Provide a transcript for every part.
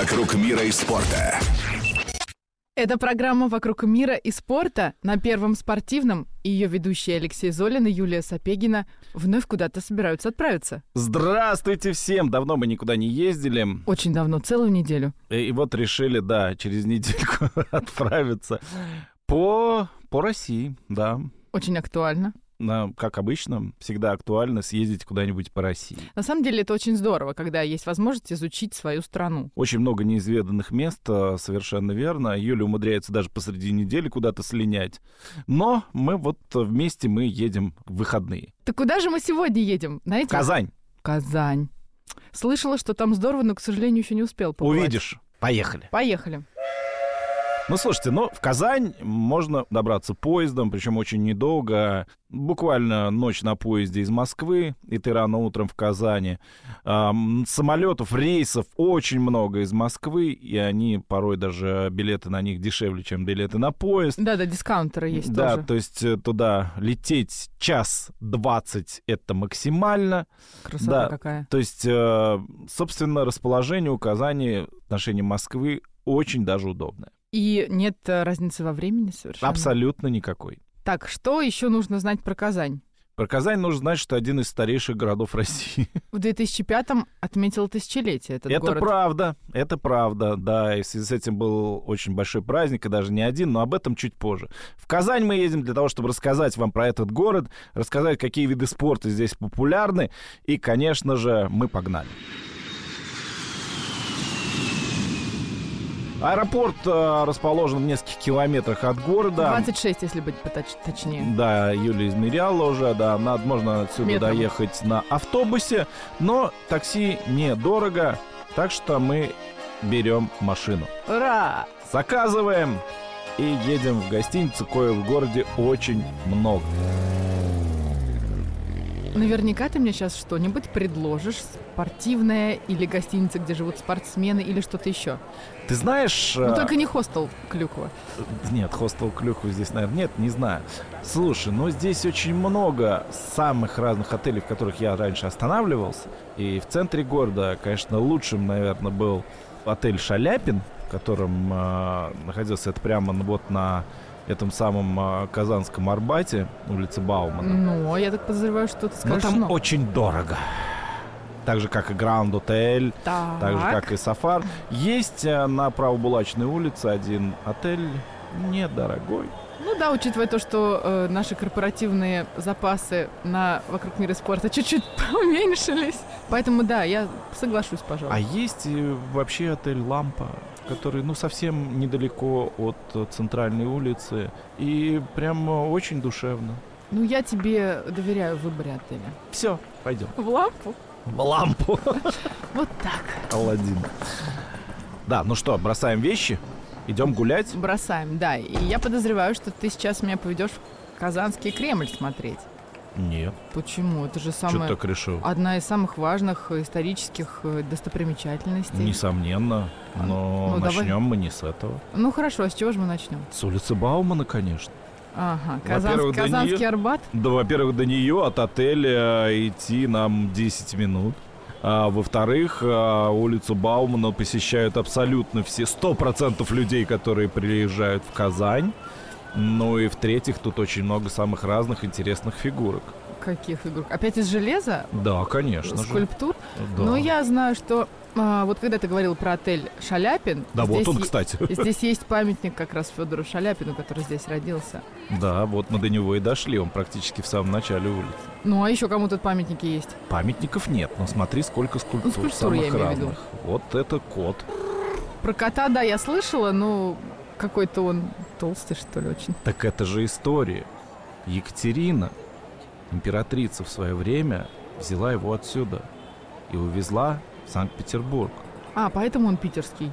«Вокруг мира и спорта». Это программа «Вокруг мира и спорта» на Первом спортивном. И ее ведущие Алексей Золин и Юлия Сапегина вновь куда-то собираются отправиться. Здравствуйте всем! Давно мы никуда не ездили. Очень давно, целую неделю. И вот решили, да, через недельку отправиться по, по России, да. Очень актуально как обычно, всегда актуально съездить куда-нибудь по России. На самом деле это очень здорово, когда есть возможность изучить свою страну. Очень много неизведанных мест, э, совершенно верно. Юля умудряется даже посреди недели куда-то слинять. Но мы вот вместе мы едем в выходные. Так куда же мы сегодня едем? Знаете? Казань. Казань. Слышала, что там здорово, но, к сожалению, еще не успел побывать. Увидишь. Поехали. Поехали. Ну, слушайте, ну, в Казань можно добраться поездом, причем очень недолго. Буквально ночь на поезде из Москвы, и ты рано утром в Казани. Эм, самолетов, рейсов очень много из Москвы, и они порой даже билеты на них дешевле, чем билеты на поезд. Да-да, дискаунтеры есть да, тоже. Да, то есть э, туда лететь час двадцать — это максимально. Красота да, какая. То есть, э, собственно, расположение у Казани в отношении Москвы очень даже удобное. И нет э, разницы во времени совершенно? Абсолютно никакой. Так, что еще нужно знать про Казань? Про Казань нужно знать, что один из старейших городов России. В 2005-м отметил тысячелетие этот это город. Это правда, это правда, да. И в связи с этим был очень большой праздник, и даже не один, но об этом чуть позже. В Казань мы едем для того, чтобы рассказать вам про этот город, рассказать, какие виды спорта здесь популярны, и, конечно же, мы погнали. Аэропорт э, расположен в нескольких километрах от города. 26, если быть поточ- точнее. Да, Юля измеряла уже, да. Надо, можно отсюда Метром. доехать на автобусе, но такси недорого, так что мы берем машину. Ура! Заказываем и едем в гостиницу, кое в городе очень много. Наверняка ты мне сейчас что-нибудь предложишь, спортивное или гостиница, где живут спортсмены или что-то еще. Ты знаешь... Ну, только не хостел Клюква. Нет, хостел Клюква здесь, наверное, нет, не знаю. Слушай, ну здесь очень много самых разных отелей, в которых я раньше останавливался. И в центре города, конечно, лучшим, наверное, был отель «Шаляпин», в котором э, находился это прямо вот на этом самом э, Казанском Арбате, улице Баумана. Ну, я так подозреваю, что ты скажешь Но там но. очень дорого. Так же, как и Гранд Отель, так. так же, как и Сафар. Есть э, на Правобулачной улице один отель недорогой. Ну да, учитывая то, что э, наши корпоративные запасы на вокруг мира спорта чуть-чуть уменьшились. Поэтому да, я соглашусь, пожалуй. А есть и вообще отель Лампа, который, ну, совсем недалеко от центральной улицы и прям очень душевно. Ну, я тебе доверяю в выборе отеля. Все, пойдем. В лампу? В лампу. Вот так. Аладдин. Да, ну что, бросаем вещи? Идем гулять? Бросаем, да. И я подозреваю, что ты сейчас меня поведешь в Казанский Кремль смотреть. Нет. Почему? Это же самая... Что так решил? Одна из самых важных исторических э, достопримечательностей. Несомненно. Но ну, начнем давай. мы не с этого. Ну хорошо, а с чего же мы начнем? С улицы Баумана, конечно. Ага, Казанск, Казанский нее... Арбат? Да, во-первых, до нее от отеля идти нам 10 минут. А, во-вторых, а, улицу Баумана посещают абсолютно все, 100% людей, которые приезжают в Казань. Ну и в-третьих, тут очень много самых разных интересных фигурок. Каких фигурок? Опять из железа? Да, конечно Скульптур? Да. Ну, я знаю, что а, вот когда ты говорил про отель Шаляпин... Да, вот он, кстати. Здесь есть памятник как раз Федору Шаляпину, который здесь родился. Да, вот мы до него и дошли, он практически в самом начале улицы. Ну, а еще кому тут памятники есть? Памятников нет, но смотри, сколько скульптур, ну, скульптур самых я имею разных. В виду. Вот это кот. Про кота, да, я слышала, но какой-то он толстый, что ли, очень. Так это же история. Екатерина, императрица в свое время, взяла его отсюда и увезла в Санкт-Петербург. А, поэтому он питерский.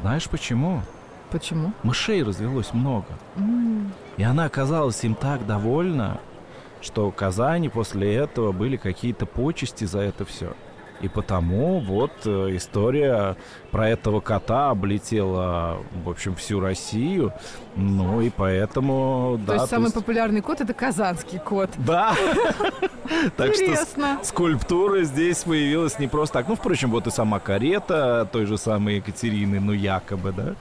Знаешь почему? Почему? Мышей развелось много. Mm. И она оказалась им так довольна, что Казани после этого были какие-то почести за это все. И потому вот э, история про этого кота облетела, в общем, всю Россию. Ну и поэтому... То да, есть самый популярный кот это казанский кот. Да. Так что скульптура здесь появилась не просто так. Ну, впрочем, вот и сама карета той же самой Екатерины, ну, якобы, да.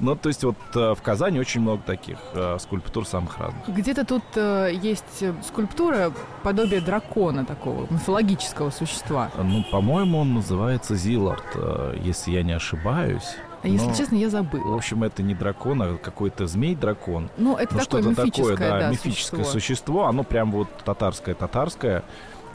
Ну, то есть вот э, в Казани очень много таких э, скульптур самых разных. Где-то тут э, есть скульптура подобие дракона такого, мифологического существа. Ну, по-моему, он называется Зилард, если я не ошибаюсь. А если Но, честно, я забыл. В общем, это не дракон, а какой-то змей-дракон. Ну, это ну, такое мифическое, такое, да, да мифическое существо. существо. Оно прям вот татарское-татарское.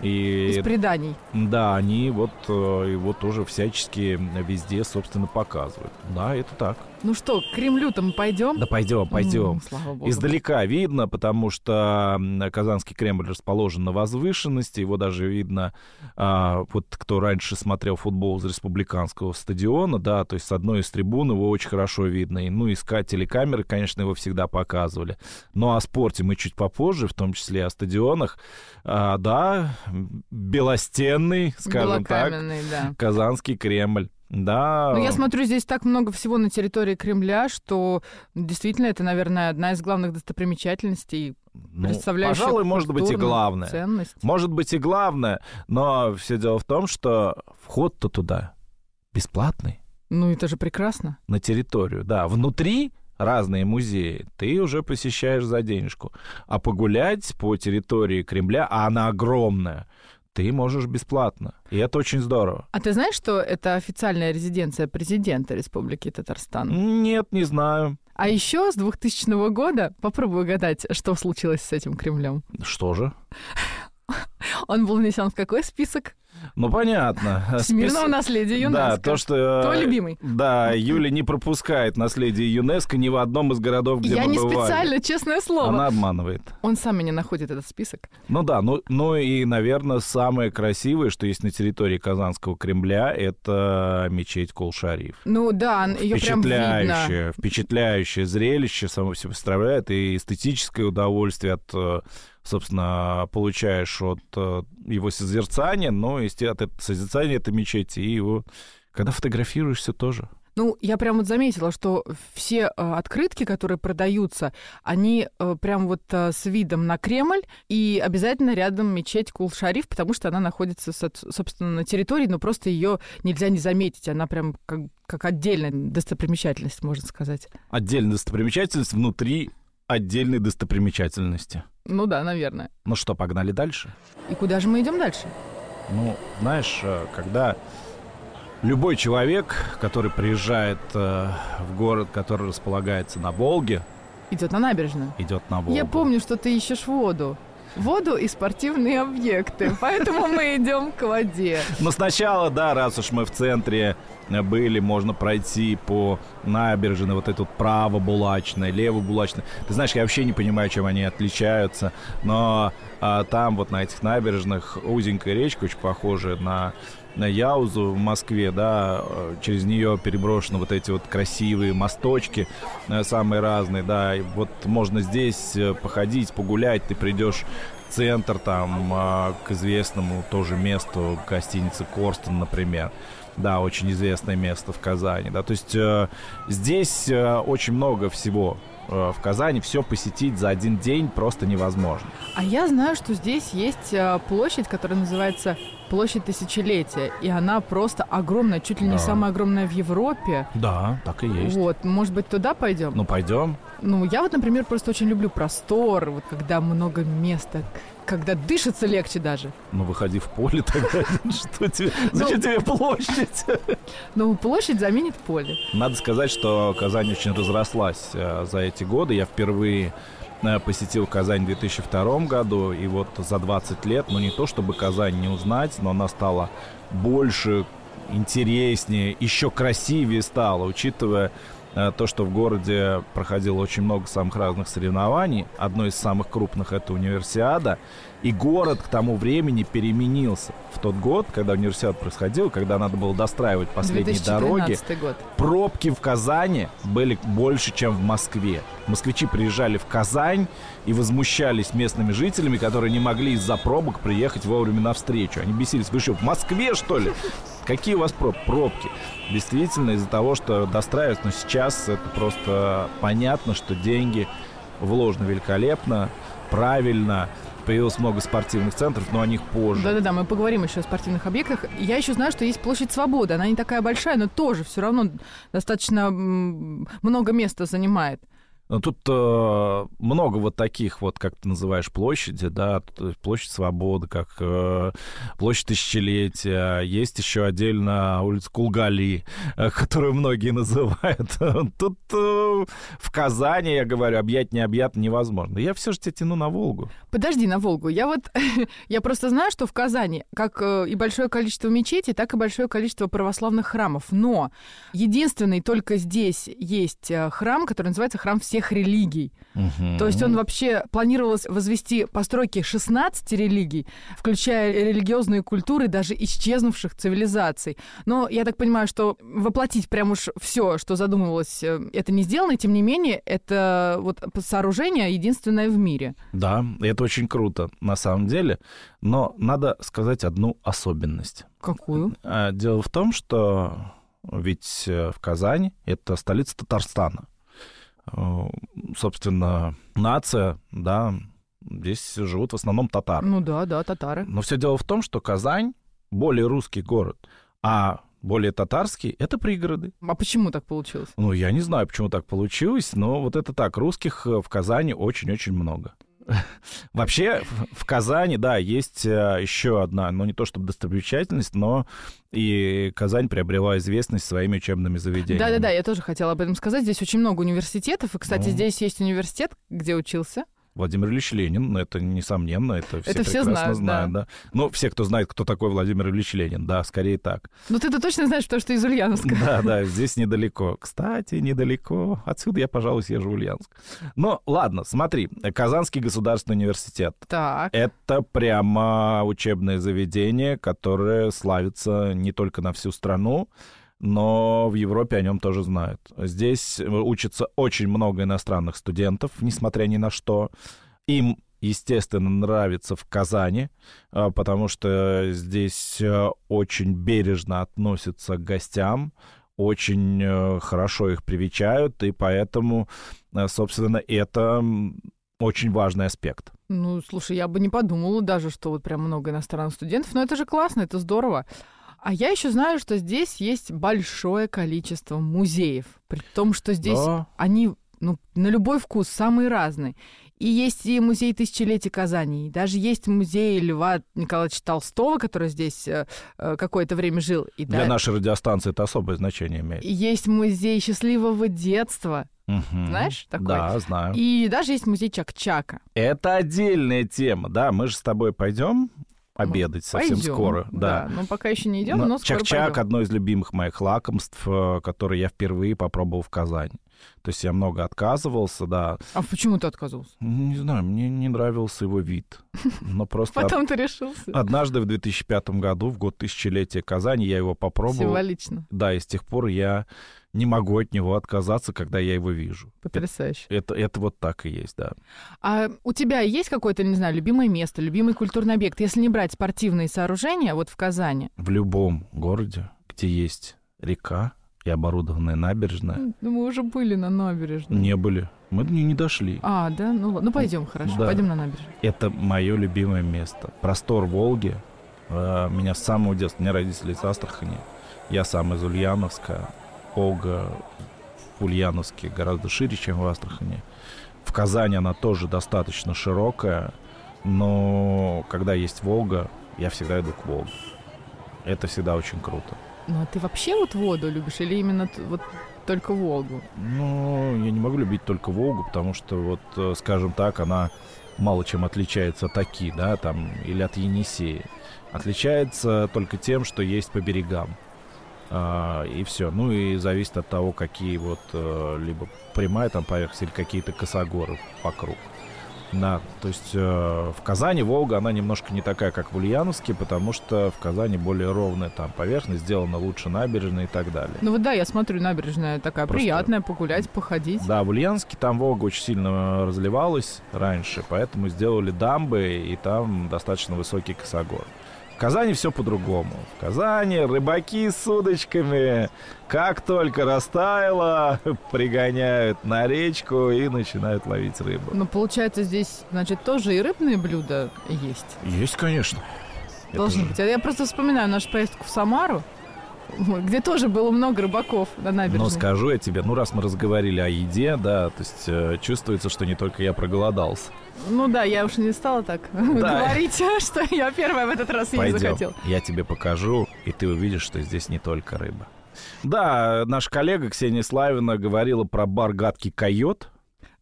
И, Из преданий. Да, они вот его тоже всячески везде, собственно, показывают. Да, это так. Ну что, к Кремлю-то мы пойдем? Да пойдем, пойдем. Mm, Издалека видно, потому что Казанский Кремль расположен на возвышенности. Его даже видно, а, вот кто раньше смотрел футбол из республиканского стадиона, да, то есть с одной из трибун его очень хорошо видно. И, ну, искать телекамеры, конечно, его всегда показывали. Ну, о спорте мы чуть попозже, в том числе о стадионах. А, да, белостенный, скажем так, да. Казанский Кремль. Да. Ну, я смотрю, здесь так много всего на территории Кремля, что действительно это, наверное, одна из главных достопримечательностей, ну, представляющая Пожалуй, может быть и главное. Ценность. Может быть и главное, но все дело в том, что вход-то туда бесплатный. Ну, это же прекрасно. На территорию, да. Внутри разные музеи, ты уже посещаешь за денежку. А погулять по территории Кремля, а она огромная, ты можешь бесплатно. И это очень здорово. А ты знаешь, что это официальная резиденция президента Республики Татарстан? Нет, не знаю. А еще с 2000 года, попробуй угадать, что случилось с этим Кремлем. Что же? Он был внесен в какой список? Ну, понятно. Всемирного Спис... наследия ЮНЕСКО. Да, то, что... Твой любимый. Да, Юля не пропускает наследие ЮНЕСКО ни в одном из городов, где Я мы не специально, честное слово. Она обманывает. Он сам меня находит, этот список. Ну да, ну, ну и, наверное, самое красивое, что есть на территории Казанского Кремля, это мечеть Кул-Шариф. Ну да, ее прям видно. Впечатляющее зрелище, само все представляет, и эстетическое удовольствие от э, собственно, получаешь от э, его созерцания, но и от созерцания этой мечети, и его, когда фотографируешься, тоже. Ну, я прям вот заметила, что все э, открытки, которые продаются, они э, прям вот э, с видом на Кремль, и обязательно рядом мечеть Кул-Шариф, потому что она находится, собственно, на территории, но просто ее нельзя не заметить. Она прям как, как отдельная достопримечательность, можно сказать. Отдельная достопримечательность внутри отдельной достопримечательности. Ну да, наверное. Ну что, погнали дальше? И куда же мы идем дальше? Ну, знаешь, э, когда любой человек, который приезжает э, в город, который располагается на Волге, идет на набережную. Идет на Волгу. Я помню, что ты ищешь воду воду и спортивные объекты. Поэтому мы идем к воде. Но сначала, да, раз уж мы в центре были, можно пройти по набережной, вот эту право-булачной, лево-булачной. Ты знаешь, я вообще не понимаю, чем они отличаются, но а, там вот на этих набережных узенькая речка, очень похожая на на Яузу в Москве, да, через нее переброшены вот эти вот красивые мосточки э, самые разные, да, и вот можно здесь э, походить, погулять, ты придешь в центр там а, к известному тоже месту гостиницы Корстон, например. Да, очень известное место в Казани, да, то есть э, здесь э, очень много всего Э, в Казани все посетить за один день просто невозможно. А я знаю, что здесь есть э, площадь, которая называется Площадь Тысячелетия, и она просто огромная, чуть ли не да. самая огромная в Европе. Да, так и есть. Вот, может быть, туда пойдем? Ну, пойдем. Ну, я вот, например, просто очень люблю простор, вот когда много места, когда дышится легче даже. Ну, выходи в поле тогда. Что тебе? Зачем ну, тебе площадь? Ну, площадь заменит поле. Надо сказать, что Казань очень разрослась э, за эти годы. Я впервые посетил Казань в 2002 году, и вот за 20 лет, ну не то чтобы Казань не узнать, но она стала больше, интереснее, еще красивее стала, учитывая э, то, что в городе проходило очень много самых разных соревнований. Одно из самых крупных — это универсиада. И город к тому времени переменился. В тот год, когда универсиада происходил, когда надо было достраивать последние дороги, год. пробки в Казани были больше, чем в Москве. Москвичи приезжали в Казань и возмущались местными жителями, которые не могли из-за пробок приехать вовремя навстречу. Они бесились. Вы что, в Москве, что ли? Какие у вас проб пробки? Действительно, из-за того, что достраивать, но сейчас это просто понятно, что деньги вложены великолепно, правильно. Появилось много спортивных центров, но о них позже. Да-да-да, мы поговорим еще о спортивных объектах. Я еще знаю, что есть площадь Свободы. Она не такая большая, но тоже все равно достаточно много места занимает. Ну, тут э, много вот таких вот, как ты называешь, площади, да, площадь Свободы, как э, площадь Тысячелетия. Есть еще отдельно улица Кулгали, э, которую многие называют. Тут э, в Казани, я говорю, объять необъятно невозможно. Я все же тебя тяну на Волгу. Подожди, на Волгу. Я вот, я просто знаю, что в Казани как э, и большое количество мечетей, так и большое количество православных храмов. Но единственный только здесь есть э, храм, который называется храм всех всех религий. Угу. То есть он вообще планировалось возвести постройки 16 религий, включая религиозные культуры даже исчезнувших цивилизаций. Но я так понимаю, что воплотить прям уж все, что задумывалось, э, это не сделано, и тем не менее это вот сооружение единственное в мире. Да, это очень круто на самом деле, но надо сказать одну особенность. Какую? А, дело в том, что ведь э, в Казани это столица Татарстана. Э, собственно, нация, да, здесь живут в основном татары. Ну да, да, татары. Но все дело в том, что Казань более русский город, а более татарский — это пригороды. А почему так получилось? Ну, я не знаю, почему так получилось, но вот это так. Русских в Казани очень-очень много. Вообще в Казани, да, есть э, еще одна, ну не то чтобы достопримечательность, но и Казань приобрела известность своими учебными заведениями. Да-да-да, я тоже хотела об этом сказать. Здесь очень много университетов, и, кстати, ну. здесь есть университет, где учился Владимир Ильич Ленин, ну, это несомненно, это все это все знают, знают да. да. Ну, все, кто знает, кто такой Владимир Ильич Ленин, да, скорее так. Ну, ты-то точно знаешь, потому что из Ульяновска. Да, да, здесь недалеко. Кстати, недалеко. Отсюда я, пожалуй, съезжу в Ульяновск. Ну, ладно, смотри. Казанский государственный университет. Так. Это прямо учебное заведение, которое славится не только на всю страну, но в Европе о нем тоже знают. Здесь учатся очень много иностранных студентов, несмотря ни на что. Им естественно, нравится в Казани, а, потому что здесь э, очень бережно относятся к гостям, очень э, хорошо их привечают, и поэтому, э, собственно, это очень важный аспект. Ну, слушай, я бы не подумала даже, что вот прям много иностранных студентов, но это же классно, это здорово. А я еще знаю, что здесь есть большое количество музеев, при том, что здесь да. они ну, на любой вкус самые разные. И есть и музей тысячелетия Казани, и даже есть музей Льва Николаевича Толстого, который здесь э, э какое-то время жил. И Для да, нашей радиостанции это особое значение имеет. Есть музей счастливого детства. Угу. Знаешь такой? Да, знаю. И даже есть музей Чак-Чака. Это отдельная тема, да. Мы же с тобой пойдем обедать ну, совсем пойдем, скоро. Да. да, ну пока еще не идем, но, но скоро Чак-чак одно из любимых моих лакомств, э, которые я впервые попробовал в Казани. То есть я много отказывался, да. А почему ты отказывался? Не знаю, мне не нравился его вид. Но просто Потом ты решился. Однажды в 2005 году, в год тысячелетия Казани, я его попробовал. Символично. Да, и с тех пор я не могу от него отказаться, когда я его вижу. Потрясающе. Это, это, это вот так и есть, да. А у тебя есть какое-то, не знаю, любимое место, любимый культурный объект, если не брать спортивные сооружения, вот в Казани? В любом городе, где есть река, и оборудованная набережная. Ну, мы уже были на набережной. Не были. Мы до нее не дошли. А, да? Ну, ладно. ну пойдем, хорошо. Да. Пойдем на набережную. Это мое любимое место. Простор Волги. Э, меня с самого детства. У меня родители из Астрахани. Я сам из Ульяновска. Волга в Ульяновске гораздо шире, чем в Астрахани. В Казани она тоже достаточно широкая. Но когда есть Волга, я всегда иду к Волге. Это всегда очень круто. Ну, а ты вообще вот воду любишь или именно вот только Волгу? Ну, я не могу любить только Волгу, потому что вот, э, скажем так, она мало чем отличается от Оки, да, там, или от Енисея. Отличается только тем, что есть по берегам. А, и все. Ну и зависит от того, какие вот э, либо прямая там поверхность или какие-то косогоры вокруг. Да, то есть э, в Казани Волга, она немножко не такая, как в Ульяновске, потому что в Казани более ровная там поверхность, сделана лучше набережная и так далее. Ну вот да, я смотрю, набережная такая Просто- приятная, погулять, походить. Да, в Ульяновске там Волга очень сильно разливалась раньше, поэтому сделали дамбы, и там достаточно высокий косогор. В Казани все по-другому. В Казани рыбаки с удочками, как только растаяло, пригоняют на речку и начинают ловить рыбу. Но получается здесь, значит, тоже и рыбные блюда есть. Есть, конечно. Это Должны же- быть. А Я просто вспоминаю нашу поездку в Самару, где тоже было много рыбаков на набережной. Но скажу я тебе, ну раз мы разговорили о еде, да, то есть э, чувствуется, что не только я проголодался. Ну да, я уж не стала так говорить, что я первая в этот раз Пойдем, захотела. я тебе покажу, и ты увидишь, что здесь не только рыба. Да, наш коллега Ксения Славина говорила про бар «Гадкий койот»,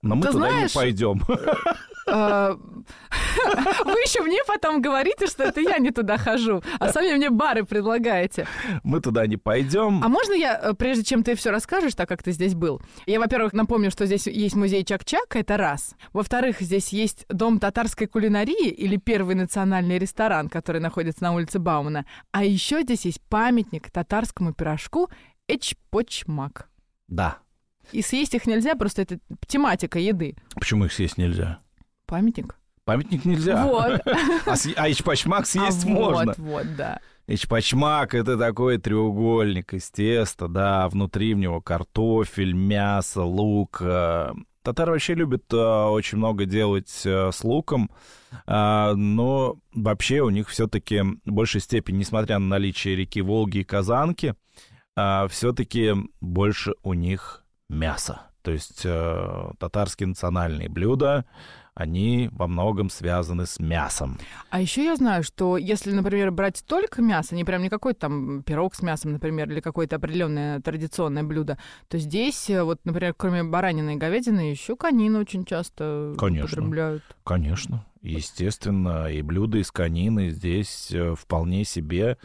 но мы Ты туда знаешь- не пойдем. А, Вы еще мне потом говорите, что это я не туда хожу, а сами мне бары предлагаете. Мы туда не пойдем. А можно я, э, прежде чем ты все расскажешь, так как ты здесь был, я, во-первых, напомню, что здесь есть музей Чак-Чак, это раз. Во-вторых, здесь есть дом татарской кулинарии или первый национальный ресторан, который находится на улице Баумана. А еще здесь есть памятник татарскому пирожку Эчпочмак. Да. И съесть их нельзя, просто это тематика еды. Почему их съесть нельзя? Памятник. Памятник нельзя. Вот. А, с- а ичпачмак съесть А можно. Вот, вот, да. Ичпачмак — это такой треугольник из теста, да, внутри в него картофель, мясо, лук. э. Татары вообще любят э, очень много делать э, с луком, а, но вообще у них все-таки в большей степени, несмотря на наличие реки Волги и Казанки, все-таки больше у них мясо. То есть татарские национальные блюда, они во многом связаны с мясом. А еще я знаю, что если, например, брать только мясо, не прям не какой-то там пирог с мясом, например, или какое-то определенное традиционное блюдо, то здесь, э, вот, например, кроме баранины и говядины, еще конину очень часто Конечно. употребляют. Конечно, естественно, и блюда из конины здесь э, вполне себе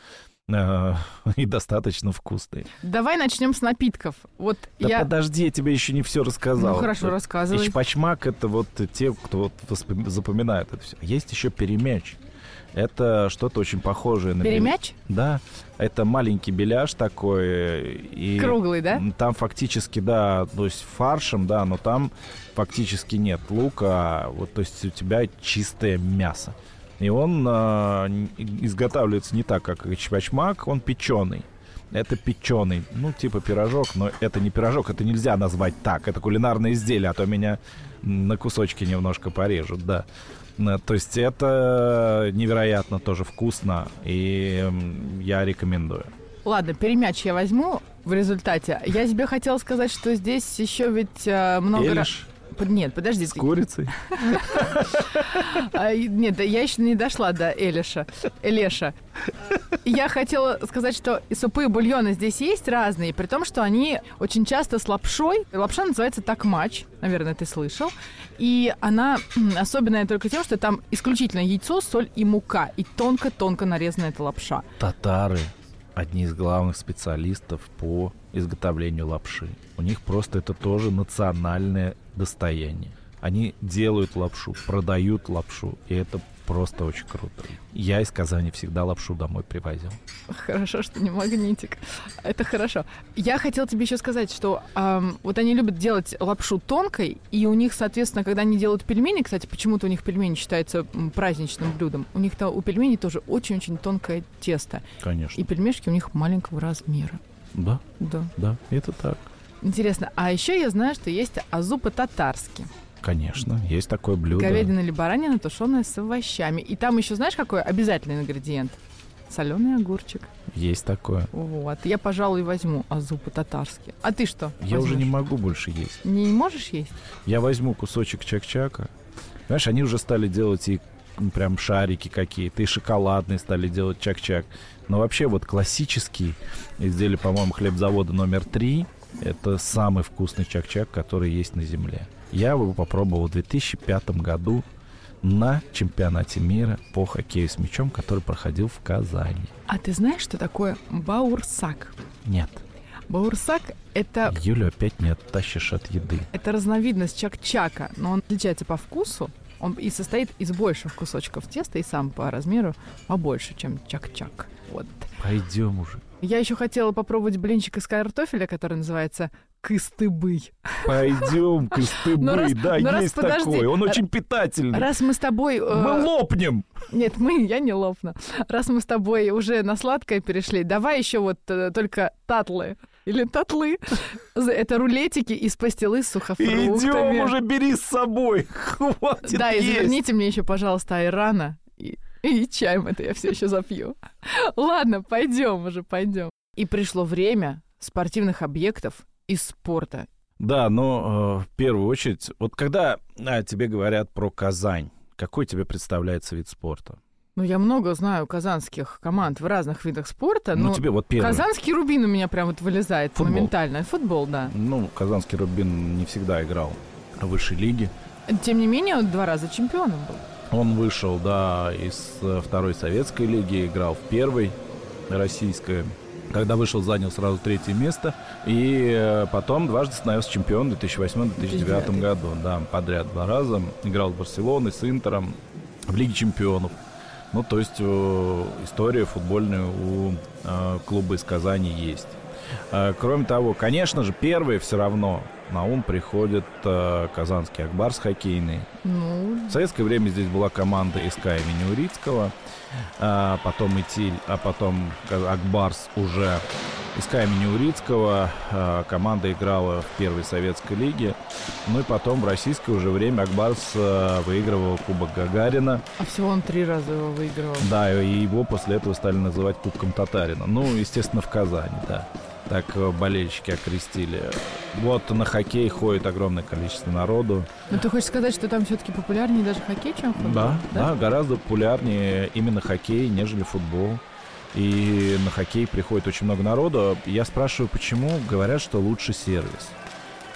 и достаточно вкусные. Давай начнем с напитков. Вот Да я... подожди, я тебе еще не все рассказал. Ну хорошо, рассказывай. Ичпачмак — это вот те, кто вот запоминает это все. Есть еще перемяч. Это что-то очень похожее на... бел- Перемяч? Да, это маленький беляш такой. э, И Круглый, да? Там фактически, да, то есть фаршем, да, но там фактически нет лука, а вот, то есть у тебя чистое мясо. И он н- изготавливается не так, как чпачмак, он печеный. Это печеный, ну, типа пирожок, но это не пирожок, это нельзя назвать так. Это кулинарное изделие, а то меня на кусочки немножко порежут, да. Э, То есть это невероятно тоже вкусно, и я рекомендую. Ладно, перемяч я возьму в результате. Я тебе хотела сказать, что здесь еще ведь э, много... Элиш Нет, подожди. с ты- курицей. А, нет, да я еще не дошла до Элиша. Элеша. Я хотела сказать, что и супы и бульоны здесь есть разные, при том, что они очень часто с лапшой. Лапша называется такмач, наверное, ты слышал. И она особенная только тем, что там исключительно яйцо, соль и мука. И тонко-тонко нарезанная эта лапша. Татары одни из главных специалистов по изготовлению лапши. У них просто это тоже национальное достояние. Они делают лапшу, продают лапшу, и это просто очень круто. Я из Казани всегда лапшу домой привозил. Хорошо, что не магнитик. Это хорошо. Я хотела тебе еще сказать, что ам, вот они любят делать лапшу тонкой, и у них, соответственно, когда они делают пельмени, кстати, почему-то у них пельмени считаются праздничным блюдом, у них-то у пельменей тоже очень-очень тонкое тесто. Конечно. И пельмешки у них маленького размера. Да, Да. да, это так. Интересно. А еще я знаю, что есть азу по-татарски. Конечно, есть такое блюдо. Говядина или баранина, тушеная с овощами. И там еще знаешь, какой обязательный ингредиент? Соленый огурчик. Есть такое. Вот. Я, пожалуй, возьму азу по-татарски. А ты что? Я уже не могу больше есть. Не можешь есть? Я возьму кусочек чак-чака. Знаешь, они уже стали делать и прям шарики какие-то, и шоколадные стали делать чак-чак. Но вообще вот классический изделие, по-моему, хлебзавода номер три, это самый вкусный чак-чак, который есть на земле. Я его попробовал в 2005 году на чемпионате мира по хоккею с мячом, который проходил в Казани. А ты знаешь, что такое баурсак? Нет. Баурсак — это, Юлю опять не оттащишь от еды. это разновидность чак-чака, но он отличается по вкусу. Он и состоит из больших кусочков теста, и сам по размеру побольше, чем чак-чак. Вот. Пойдем уже. Я еще хотела попробовать блинчик из картофеля, который называется кыстыбый. Пойдем, кыстыбы. Раз- да, раз есть подожди. такой. Он очень питательный. Раз мы с тобой... э, Мы лопнем. Нет, мы, я не лопну. Раз мы с тобой уже на сладкое перешли, давай еще вот э, только татлы. Или татлы. Это рулетики из пастилы с сухофруктами. Идем уже, бери с собой. Хватит Да, и заверните мне еще, пожалуйста, айрана. И, и чаем это я все еще запью. Ладно, пойдем уже, пойдем. И пришло время спортивных объектов из спорта. Да, но э, в первую очередь, вот когда а, тебе говорят про Казань, какой тебе представляется вид спорта? Ну, я много знаю казанских команд в разных видах спорта, ну, но тебе вот первый. казанский рубин у меня прям вот вылезает Футбол. моментально. Футбол, да. Ну, казанский Рубин не всегда играл в высшей лиге. Тем не менее, он два раза чемпионом был. Он вышел, да, из э, второй советской лиги, играл в первой российской. Когда вышел, занял сразу третье место. И э, потом дважды становился чемпионом в 2008-2009 2009. году. Да, подряд два раза. Играл с Барселоной, с Интером в Лиге чемпионов. Ну, то есть э, история футбольная у клуба из Казани есть. Кроме того, конечно же, первые все равно на ум приходит э, казанский Акбарс хоккейный. Ну, В советское время здесь была команда СК имени Урицкого, а, потом Итиль, а потом Акбарс уже СК имени Урицкого. а, Команда играла в первой советской лиге. Ну и потом в российское уже время Акбарс а, выигрывал Кубок Гагарина. а всего он три раза его выигрывал. Да, и его после этого стали называть Кубком Татарина. Ну, естественно, в Казани, да. Так э, болельщики окрестили. Вот на хоккей ходит огромное количество народу. Но ты хочешь сказать, что там все-таки популярнее даже хоккей, чем футбол? Да, да, гораздо популярнее именно хоккей, нежели футбол. И на хоккей приходит очень много народу. Я спрашиваю, почему? Говорят, что лучше сервис.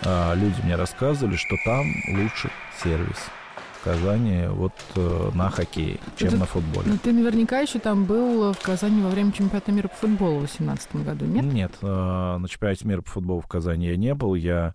А, люди мне рассказывали, что там лучше сервис Казани вот э, на хоккее, чем Это- на футболе. Но ты наверняка еще там был в Казани во время чемпионата мира по футболу в 2018 году, нет? Нет, э, на чемпионате мира по футболу в Казани я не был. Я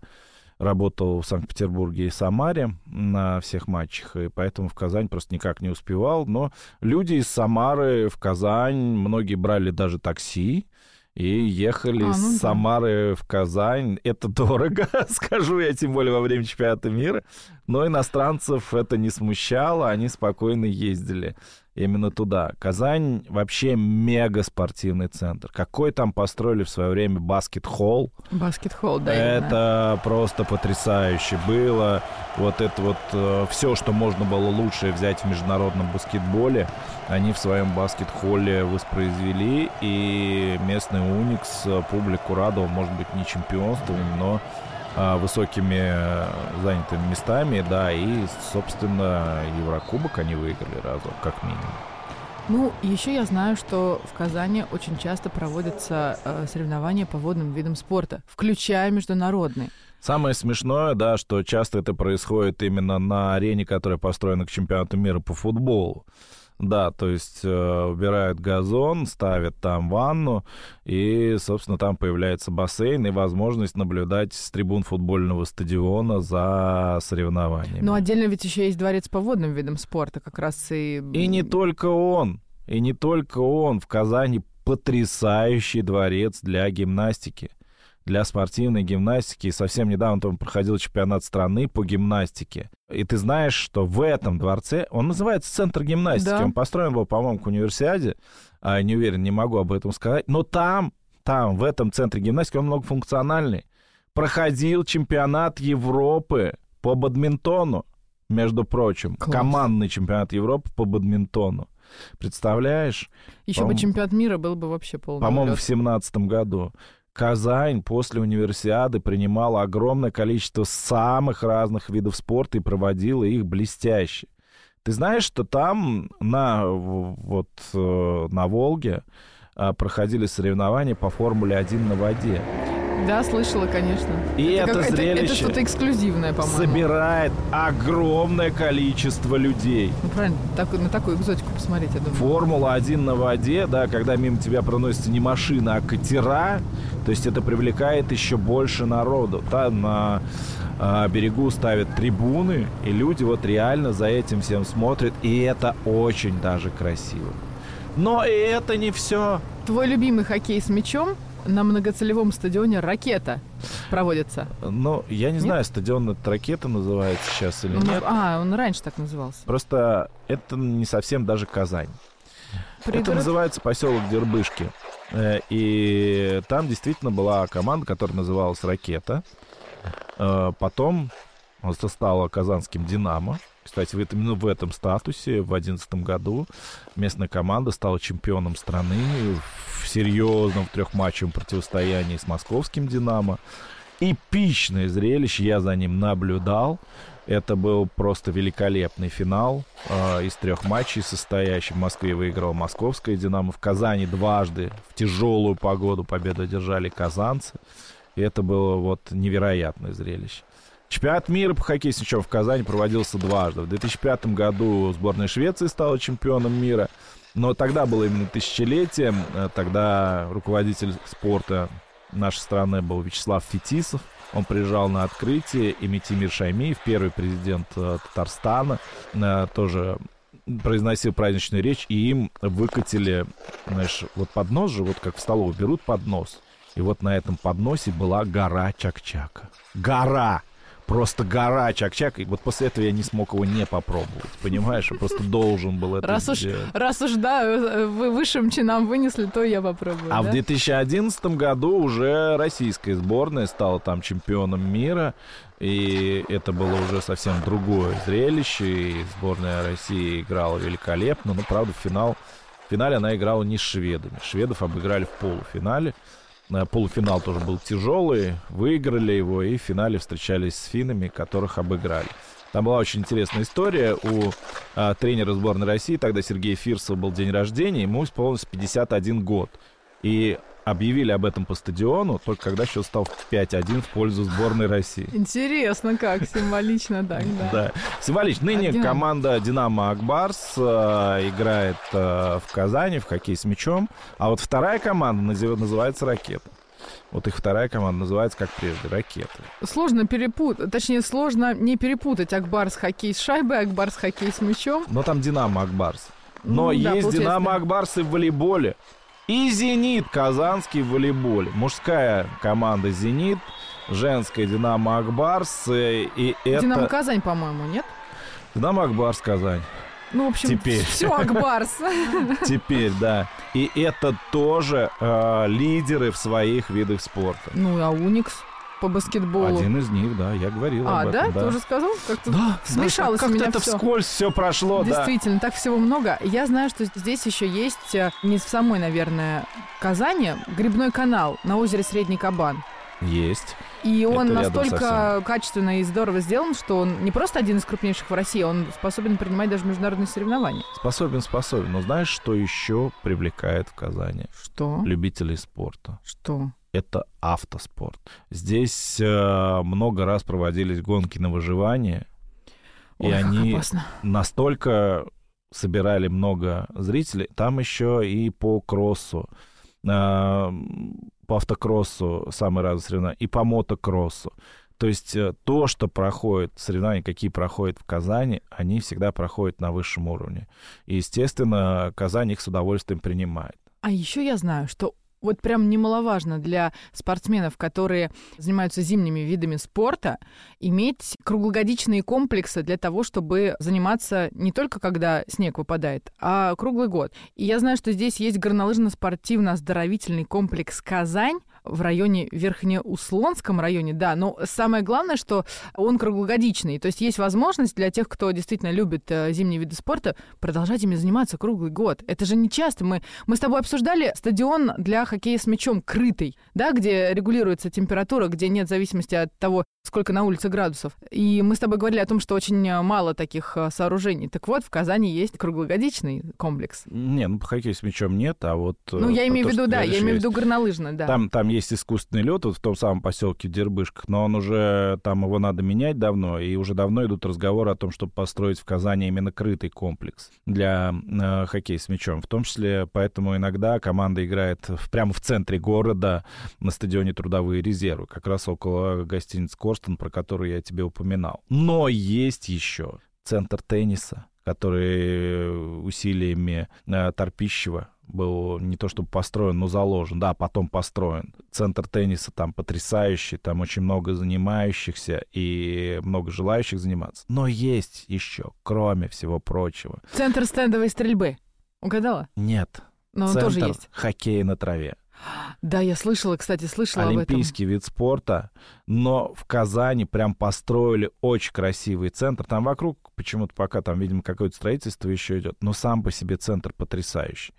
работал в Санкт-Петербурге и Самаре на всех матчах, и поэтому в Казань просто никак не успевал. Но люди из Самары в Казань, многие брали даже такси, и ехали А, ну с да. Самары в Казань. Это дорого, скажу я, тем более во время чемпионата мира. Но иностранцев это не смущало, они спокойно ездили именно туда. Казань вообще мега спортивный центр. Какой там построили в свое время баскет-холл. Баскет-холл, да. это просто потрясающе было. Вот это вот все, что можно было лучшее взять в международном баскетболе, они в своем баскет-холле воспроизвели. И местный Уникс э, публику радовал, может быть, не чемпионством, но высокими э, занятыми местами, да, и, собственно, Еврокубок они выиграли разок, как минимум. Ну, еще я знаю, что в Казани очень часто проводятся э, соревнования по водным видам спорта, включая международные. Самое смешное, да, что часто это происходит именно на арене, которая построена к чемпионату мира по футболу. Да, то есть э, убирают газон, ставят там ванну, и, собственно, там появляется бассейн и возможность наблюдать с трибун футбольного стадиона за соревнованиями. Но отдельно ведь еще есть дворец по водным видам спорта, как раз и... И не только он, и не только он. В Казани потрясающий дворец для гимнастики, для спортивной гимнастики. И совсем недавно там проходил чемпионат страны по гимнастике. И ты знаешь, что в этом дворце, он называется Центр гимнастики, Да. он построен был, по-моему, к универсиаде, а, не уверен, не могу об этом сказать, но там, там, в этом Центре гимнастики, он многофункциональный. Проходил чемпионат Европы по бадминтону, между прочим, Класс. командный чемпионат Европы по бадминтону. Представляешь? Еще бы чемпионат мира был бы вообще полный По-моему, в семнадцатом году. Казань после универсиады принимала огромное количество самых разных видов спорта и проводила их блестяще. Ты знаешь, что там на, вот, э, на Волге а, проходили соревнования по Формуле 1 на воде. Да, слышала, конечно. И это, как- это, зрелище что-то эксклюзивное, по-моему. собирает огромное количество людей. Ну, правильно, так- на такую экзотику посмотреть, я думаю. Формула-1 на воде, да, когда мимо тебя проносится не машина, а катера, то есть это привлекает еще больше народу. Там на э, берегу ставят трибуны, и люди вот реально за этим всем смотрят, и это очень даже красиво. Но и это не все. Твой любимый хоккей с мячом на многоцелевом стадионе «Ракета» проводится. Ну, я не Нет? знаю, стадион это ракета называется сейчас или Он- нет. а, он раньше так назывался. Просто это не совсем даже Казань. Это Пригород? называется поселок Дербышки. Э, И там действительно была команда, которая называлась «Ракета». Э, Потом это стало казанским «Динамо». Кстати, в этом, именно в этом статусе в 2011 году местная команда стала чемпионом страны в серьезном трехматчевом противостоянии с московским «Динамо». Эпичное зрелище, я за ним наблюдал. Это был просто великолепный финал э, из трех матчей состоящий. В Москве выиграл московская «Динамо». В Казани дважды в тяжелую погоду победу одержали казанцы. И это было вот невероятное зрелище. Чемпионат мира по хоккею с мячом в Казани проводился дважды. В 2005 году сборная Швеции стала чемпионом мира. Но тогда было именно тысячелетие. Э, Тогда руководитель спорта нашей страны был Вячеслав Фетисов. Он приезжал на открытие, и Митимир Шаймиев, первый президент э, Татарстана, э, тоже произносил праздничную речь, и им выкатили, знаешь, вот поднос же, вот как в столовую берут поднос. И вот на этом подносе была гора Чак-Чака. Гора! Просто гора Чак-Чак. И вот после этого я не смог его не попробовать. Понимаешь? Я просто должен был это Раз уж, сделать. раз уж, да, э, вы высшим чинам вынесли, то я попробую. А да? в 2011 году уже российская сборная стала там чемпионом мира. И это было уже совсем другое зрелище. И сборная России играла великолепно. Но, правда, в финал, в финале она играла не с шведами. Шведов обыграли в полуфинале. Э, Полуфинал тоже был тяжелый. Выиграли его. И в финале встречались с финнами, которых обыграли. Там была очень интересная история. У а, тренера сборной России, тогда Сергея Фирсова, был день рождения. Ему исполнилось 51 год. И объявили об этом по стадиону, только когда счет стал 5-1 в пользу сборной России. Интересно, как символично так, да. Да, символично. Ныне «Динамо»? команда «Динамо Акбарс» э, играет э, в Казани в хоккей с мячом, а вот вторая команда назыв- называется «Ракета». Вот их вторая команда называется, как прежде, «Ракета». Сложно перепутать, точнее, сложно не перепутать Акбар с хоккей с шайбой, Акбар с хоккей с мячом. Но там «Динамо Акбарс». Но Ну, да, есть получается, «Динамо да. Акбарс» и в волейболе. И «Зенит» Казанский в волейболе. Мужская команда «Зенит», женская «Динамо Акбарс». э, И это... Динамо Казань, по-моему, нет? «Динамо Акбарс» Казань. Ну, в общем, Теперь. все Акбарс. Теперь, да. И это тоже э, лидеры в своих видах спорта. Ну, а Уникс по баскетболу. Один из них, да, я говорил А, об да? этом. Ты уже сказал? Как-то Да, смешалось да, как-то это всё. вскользь все прошло, да. Действительно, так всего много. Я знаю, что здесь еще есть, э, не в самой, наверное, Казани, грибной канал на озере Средний Кабан. Есть. И он Это рядом настолько качественно и здорово сделан, что он не просто один из крупнейших в России, он способен принимать даже международные соревнования. Способен, способен. Но знаешь, что еще привлекает в Казани? Что? Любителей спорта. Что? Это автоспорт. Здесь э, много раз проводились гонки на выживание. И Ой, как они опасно. настолько собирали много зрителей. Там еще и по кроссу, а, по автокроссу самые разные соревнования, и по мотокроссу. То есть э, то, что проходит, соревнования, какие проходят в Казани, они всегда проходят на высшем уровне. И, естественно, Казань их с удовольствием принимает. А еще я знаю, что вот прям немаловажно для спортсменов, которые занимаются зимними видами спорта, иметь круглогодичные комплексы для того, чтобы заниматься не только когда снег выпадает, а круглый год. И я знаю, что здесь есть горнолыжно-спортивно-оздоровительный комплекс «Казань», в районе Верхнеуслонском районе, да, но самое главное, что он круглогодичный, то есть есть возможность для тех, кто действительно любит э, зимние виды спорта, продолжать ими заниматься круглый год. Это же не часто. Мы, мы с тобой обсуждали стадион для хоккея с мячом крытый, да, где регулируется температура, где нет зависимости от того, сколько на улице градусов. И мы с тобой говорили о том, что очень э, мало таких э, сооружений. Так вот, в Казани есть круглогодичный комплекс. Не, ну по хоккею с мячом нет, а вот... Ну, я имею в виду, да, я имею в виду горнолыжный, да. Там, там есть искусственный лед вот в том самом поселке Дербышках, но он уже, там его надо менять давно, и уже давно идут разговоры о том, чтобы построить в Казани именно крытый комплекс для э, хоккея с мячом. В том числе, поэтому иногда команда играет в, прямо в центре города на стадионе Трудовые резервы, как раз около гостиницы Корстон, про которую я тебе упоминал. Но есть еще центр тенниса, который усилиями э, Торпищева был не то чтобы построен, но заложен, да, потом построен. Центр тенниса там потрясающий, там очень много занимающихся и много желающих заниматься. Но есть еще, кроме всего прочего. Центр стендовой стрельбы. Угадала? Нет. Но он Центр тоже есть. хоккея на траве. Да, я слышала, кстати, слышала об этом. Олимпийский вид спорта, но в Казани прям построили очень красивый центр. Там вокруг почему-то пока там, видимо, какое-то строительство еще идет, но сам по себе центр потрясающий.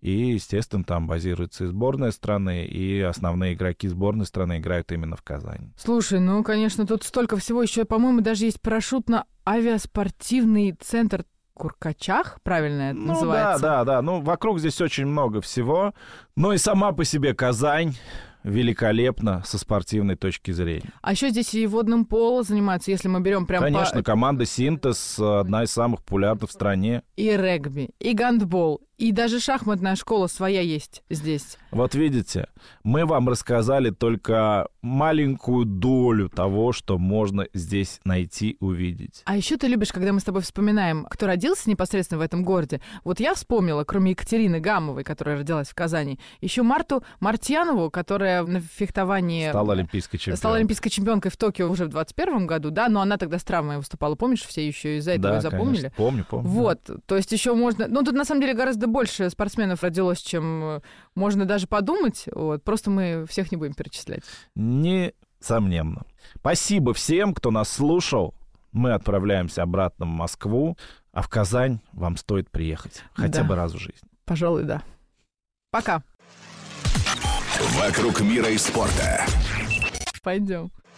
И, естественно, там базируется и сборная страны, и основные игроки сборной страны играют именно в Казани. Слушай, ну, конечно, тут столько всего. Еще, по-моему, даже есть парашютно-авиаспортивный центр Куркачах, правильно это Ну называется? да, да, да. Ну, вокруг здесь очень много всего. Но и сама по себе Казань великолепна со спортивной точки зрения. А еще здесь и водным поло занимаются, если мы берем прям Конечно, по... команда «Синтез» одна из самых популярных в стране. И регби, и гандбол, и даже шахматная школа своя есть здесь. Вот видите, мы вам рассказали только маленькую долю того, что можно здесь найти, увидеть. А еще ты любишь, когда мы с тобой вспоминаем, кто родился непосредственно в этом городе. Вот я вспомнила, кроме Екатерины Гамовой, которая родилась в Казани, еще Марту Мартьянову, которая на фехтовании... Стала олимпийской чемпионкой. Стала олимпийской чемпионкой в Токио уже в 21 году, да, но она тогда с травмой выступала. Помнишь, все еще из-за этого Да, запомнили? конечно. Помню, помню. да. Вот, то есть еще можно... Ну, тут на самом деле гораздо больше спортсменов родилось, чем э, можно даже подумать. Вот, просто мы всех не будем перечислять. Несомненно. Спасибо всем, кто нас слушал. Мы отправляемся обратно в Москву, а в Казань вам стоит приехать. Хотя Да. бы раз в жизни. Пожалуй, да. Пока. «Вокруг мира и спорта». Пойдем.